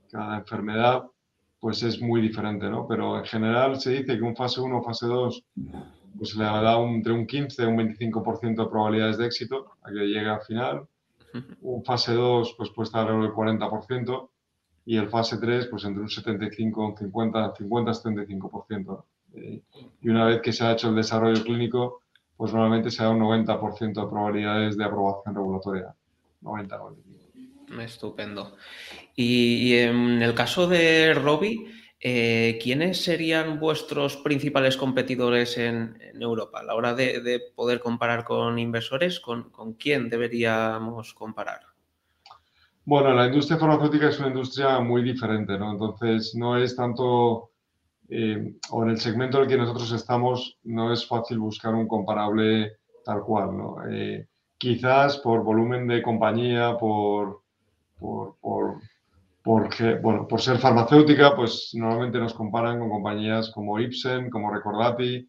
S2: cada, enfermedad, pues es muy diferente, ¿no? Pero en general se dice que un fase 1 o fase 2 pues le da entre un 15 y un 25% de probabilidades de éxito a que llegue al final. Un fase 2 pues puede estar alrededor del 40% y el fase 3 pues entre un 75, un 50, 50 75%. Y una vez que se ha hecho el desarrollo clínico, pues normalmente se da un 90% de probabilidades de aprobación regulatoria. 90, 95.
S1: Estupendo. Y, en el caso de Robi, eh, ¿quiénes serían vuestros principales competidores en, Europa? A la hora de, poder comparar con inversores, ¿con, ¿con, quién deberíamos comparar?
S2: Bueno, la industria farmacéutica es una industria muy diferente, ¿no? Entonces, no es tanto eh, o en el segmento en el que nosotros estamos, no es fácil buscar un comparable tal cual. ¿no? Eh, quizás por volumen de compañía, por, por, bueno, por ser farmacéutica, pues normalmente nos comparan con compañías como Ipsen, como Recordati, eh,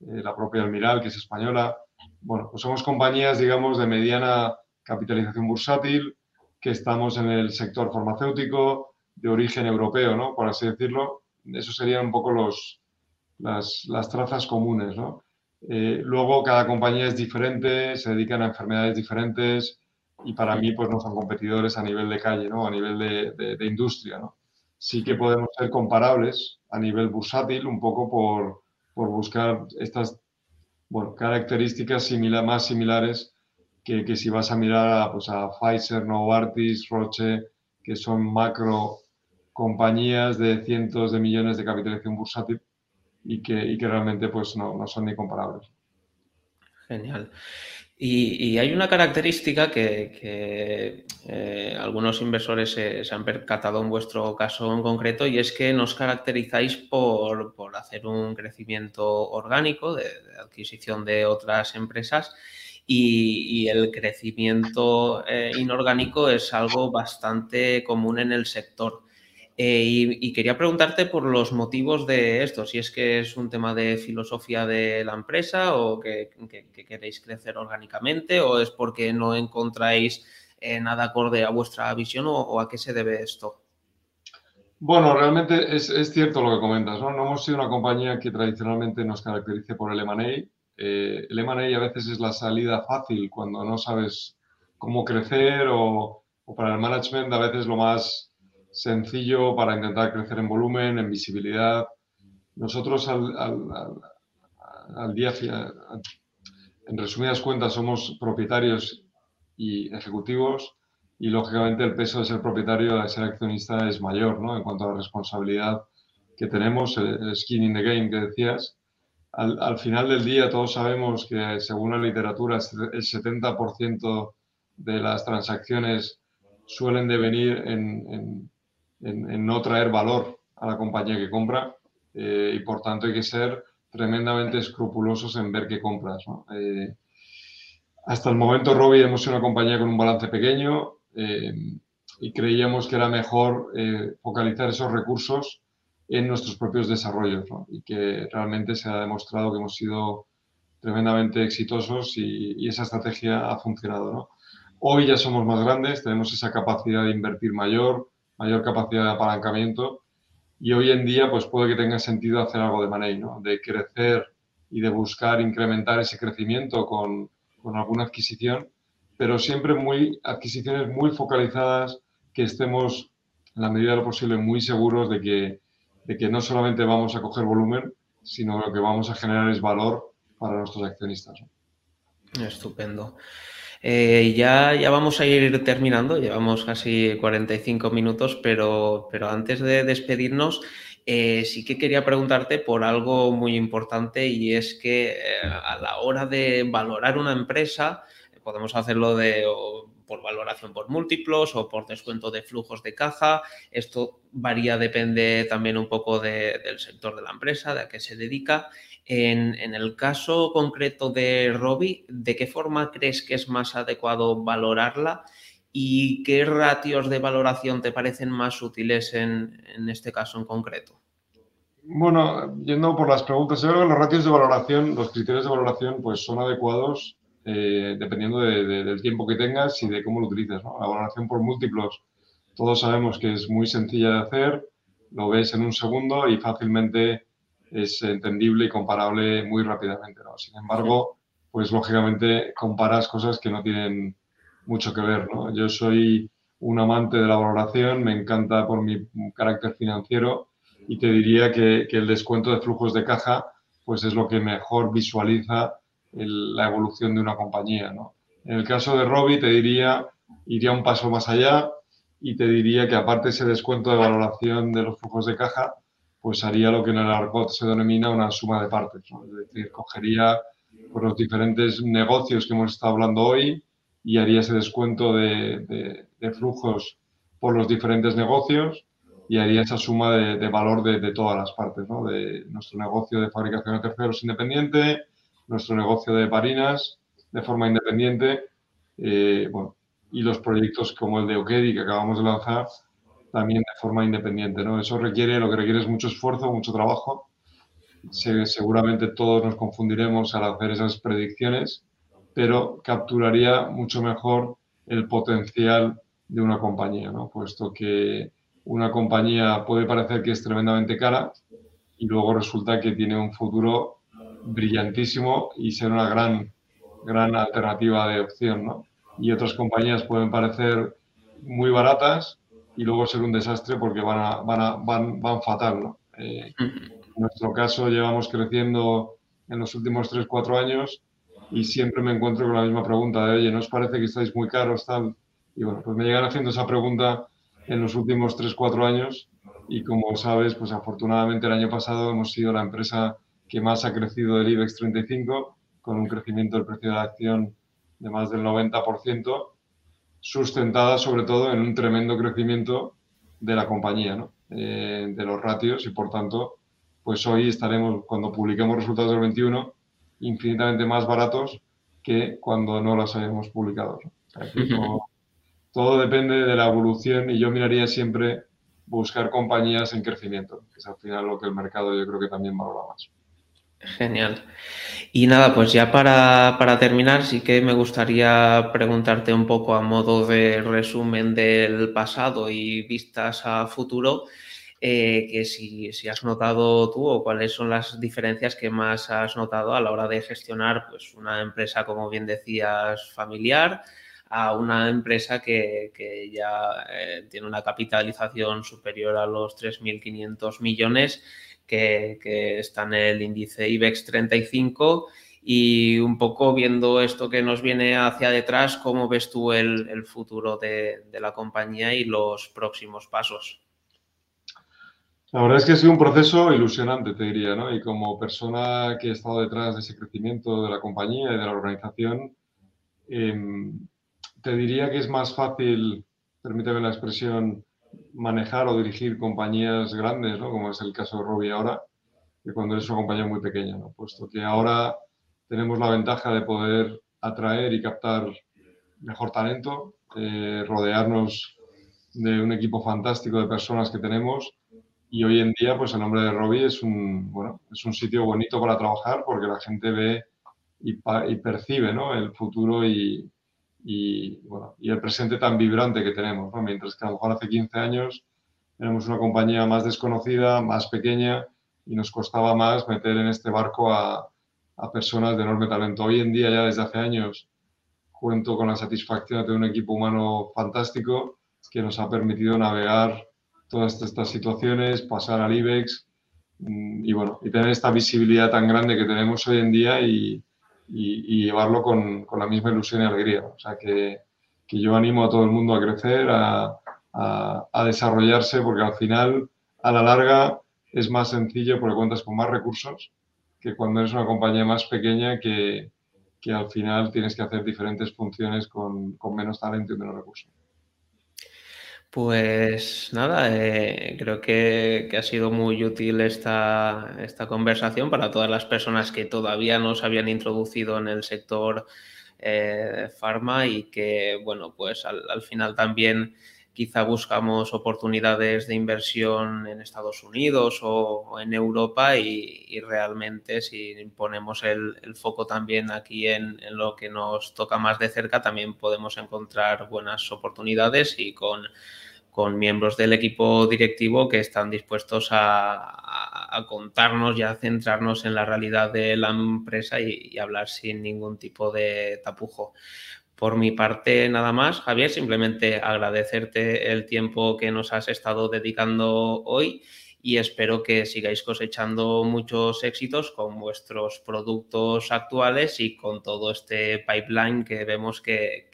S2: la propia Almiral, que es española. Bueno, pues somos compañías, digamos, de mediana capitalización bursátil, que estamos en el sector farmacéutico de origen europeo, ¿no? Por así decirlo. Eso serían un poco los, las, las trazas comunes, ¿no? Eh, luego, cada compañía es diferente, se dedican a enfermedades diferentes y para mí, pues no son competidores a nivel de calle, ¿no? A nivel de, industria, ¿no? Sí que podemos ser comparables a nivel bursátil, un poco por, por buscar estas bueno, características más similares que, que, si vas a mirar pues a Pfizer, Novartis, Roche, que son macro compañías de cientos de millones de capitalización bursátil y que, realmente pues no, no, son ni comparables.
S1: Genial. Y, hay una característica que, eh, algunos inversores se, han percatado en vuestro caso en concreto y es que nos caracterizáis por, por hacer un crecimiento orgánico de, adquisición de otras empresas y, y el crecimiento eh, inorgánico es algo bastante común en el sector. Eh, y, quería preguntarte por los motivos de esto, si es que es un tema de filosofía de la empresa o que, que, que queréis crecer orgánicamente o es porque no encontráis eh, nada acorde a vuestra visión o, a qué se debe esto.
S2: Bueno, realmente es, es cierto lo que comentas, ¿no? Hemos sido una compañía que tradicionalmente nos caracterice por el M&A. Eh, el M&A a veces es la salida fácil cuando no sabes cómo crecer o para el management a veces lo más sencillo para intentar crecer en volumen, en visibilidad. Nosotros al, al, al, día, en resumidas cuentas, somos propietarios y ejecutivos y lógicamente el peso de ser propietario, de ser accionista es mayor, ¿no? En cuanto a la responsabilidad que tenemos, el skin in the game que decías. Al, al final del día todos sabemos que según la literatura el 70% de las transacciones suelen devenir en, en en, no traer valor a la compañía que compra eh, y por tanto hay que ser tremendamente escrupulosos en ver qué compras. Eh, hasta el momento, Robbie, hemos sido una compañía con un balance pequeño eh, y creíamos que era mejor focalizar esos recursos en nuestros propios desarrollos y que realmente se ha demostrado que hemos sido tremendamente exitosos y, esa estrategia ha funcionado. Hoy ya somos más grandes, tenemos esa capacidad de invertir mayor, mayor capacidad de apalancamiento y hoy en día pues puede que tenga sentido hacer algo de money, ¿no? De crecer y de buscar incrementar ese crecimiento con, con alguna adquisición, pero siempre muy adquisiciones muy focalizadas que estemos en la medida de lo posible muy seguros de que, de que no solamente vamos a coger volumen, sino lo que vamos a generar es valor para nuestros accionistas.
S1: ¿no? Estupendo. Eh, ya, ya vamos a ir terminando, llevamos casi 45 minutos, pero, pero antes de despedirnos, eh, sí que quería preguntarte por algo muy importante y es que eh, a la hora de valorar una empresa, podemos hacerlo de, por valoración por múltiplos o por descuento de flujos de caja. Esto varía, depende también un poco de, del sector de la empresa, de a qué se dedica. En, el caso concreto de Robbie, ¿de qué forma crees que es más adecuado valorarla y qué ratios de valoración te parecen más útiles en, este caso en concreto?
S2: Bueno, yendo por las preguntas, yo creo que los ratios de valoración, los criterios de valoración, pues son adecuados eh, dependiendo de, de, del tiempo que tengas y de cómo lo utilices. ¿no? La valoración por múltiplos, todos sabemos que es muy sencilla de hacer, lo ves en un segundo y fácilmente es entendible y comparable muy rápidamente. ¿no? Sin embargo, pues lógicamente comparas cosas que no tienen mucho que ver. ¿no? Yo soy un amante de la valoración, me encanta por mi carácter financiero y te diría que, que el descuento de flujos de caja pues es lo que mejor visualiza el, la evolución de una compañía. ¿no? En el caso de Robbie te diría, iría un paso más allá y te diría que aparte ese descuento de valoración de los flujos de caja, pues haría lo que en el argot se denomina una suma de partes. ¿no? Es decir, cogería por los diferentes negocios que hemos estado hablando hoy y haría ese descuento de, de, flujos por los diferentes negocios y haría esa suma de, de valor de, de, todas las partes, ¿no? de nuestro negocio de fabricación de terceros independiente, nuestro negocio de parinas de forma independiente eh, bueno, y los proyectos como el de Okedi que acabamos de lanzar también de forma independiente, ¿no? Eso requiere, lo que requiere es mucho esfuerzo, mucho trabajo. seguramente todos nos confundiremos al hacer esas predicciones, pero capturaría mucho mejor el potencial de una compañía, ¿no? Puesto que una compañía puede parecer que es tremendamente cara y luego resulta que tiene un futuro brillantísimo y ser una gran, gran alternativa de opción, ¿no? Y otras compañías pueden parecer muy baratas y luego ser un desastre porque van, a, van, a, van, van fatal, ¿no? Eh, en nuestro caso llevamos creciendo en los últimos 3-4 años y siempre me encuentro con la misma pregunta de, oye, ¿no os parece que estáis muy caros, tal? Y bueno, pues me llegan haciendo esa pregunta en los últimos 3-4 años y como sabes, pues afortunadamente el año pasado hemos sido la empresa que más ha crecido del IBEX 35, con un crecimiento del precio de la acción de más del 90%, sustentada sobre todo en un tremendo crecimiento de la compañía, ¿no? eh, de los ratios y por tanto, pues hoy estaremos, cuando publiquemos resultados del 21, infinitamente más baratos que cuando no las hayamos publicado. todo, todo depende de la evolución y yo miraría siempre buscar compañías en crecimiento, que es al final lo que el mercado yo creo que también valora más.
S1: Genial. Y nada, pues ya para, terminar, sí que me gustaría preguntarte un poco a modo de resumen del pasado y vistas a futuro, eh, que si, si, has notado tú o cuáles son las diferencias que más has notado a la hora de gestionar pues, una empresa, como bien decías, familiar, a una empresa que, ya eh, tiene una capitalización superior a los 3.500 millones, que, está en el índice IBEX 35 y un poco viendo esto que nos viene hacia detrás, ¿cómo ves tú el, futuro de, la compañía y los próximos pasos?
S2: La verdad es que ha sido un proceso ilusionante, te diría, ¿no? Y como persona que ha estado detrás de ese crecimiento de la compañía y de la organización, em, te diría que es más fácil, permíteme la expresión, manejar o dirigir compañías grandes, ¿no? como es el caso de Robbie ahora, que cuando eres una compañía muy pequeña, puesto que ahora tenemos la ventaja de poder atraer y captar mejor talento, eh, rodearnos de un equipo fantástico de personas que tenemos y hoy en día pues el nombre de Robbie es un, bueno, es un sitio bonito para trabajar porque la gente ve y, y percibe ¿no? el futuro y, y, bueno, y el presente tan vibrante que tenemos, mientras que a lo mejor hace 15 años éramos una compañía más desconocida, más pequeña y nos costaba más meter en este barco a, a personas de enorme talento. Hoy en día, ya desde hace años, cuento con la satisfacción de tener un equipo humano fantástico que nos ha permitido navegar todas estas situaciones, pasar al IBEX mm, y, bueno, y tener esta visibilidad tan grande que tenemos hoy en día y, y, llevarlo con, con, la misma ilusión y alegría. O sea que, que, yo animo a todo el mundo a crecer, a, a, a, desarrollarse, porque al final, a la larga, es más sencillo porque cuentas con más recursos que cuando eres una compañía más pequeña que, que al final tienes que hacer diferentes funciones con, con menos talento y menos recursos.
S1: Pues nada, eh, creo que, ha sido muy útil esta, esta, conversación para todas las personas que todavía no se habían introducido en el sector eh, farma y que, bueno, pues al, final también quizá buscamos oportunidades de inversión en Estados Unidos o, en Europa y, realmente si ponemos el, foco también aquí en, en lo que nos toca más de cerca, también podemos encontrar buenas oportunidades y con con miembros del equipo directivo que están dispuestos a, contarnos y a centrarnos en la realidad de la empresa y, hablar sin ningún tipo de tapujo. Por mi parte, nada más, Javier, simplemente agradecerte el tiempo que nos has estado dedicando hoy y espero que sigáis cosechando muchos éxitos con vuestros productos actuales y con todo este pipeline que vemos que,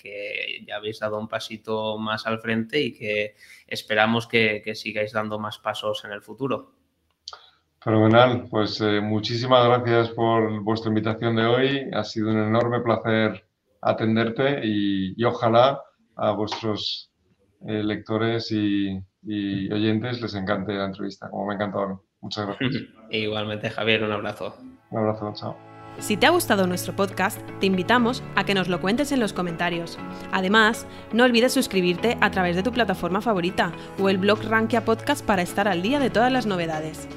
S1: ya habéis dado un pasito más al frente y que esperamos que, sigáis dando más pasos en el futuro.
S2: Fenomenal, pues eh, muchísimas gracias por vuestra invitación de hoy. Ha sido un enorme placer atenderte y, ojalá a vuestros eh, lectores y, y oyentes les encante la entrevista, como me ha encantado a mí. Muchas gracias.
S1: Igualmente, Javier, un abrazo.
S2: Un abrazo, chao.
S3: Si te ha gustado nuestro podcast, te invitamos a que nos lo cuentes en los comentarios. Además, no olvides suscribirte a través de tu plataforma favorita o el blog Rankia Podcast para estar al día de todas las novedades.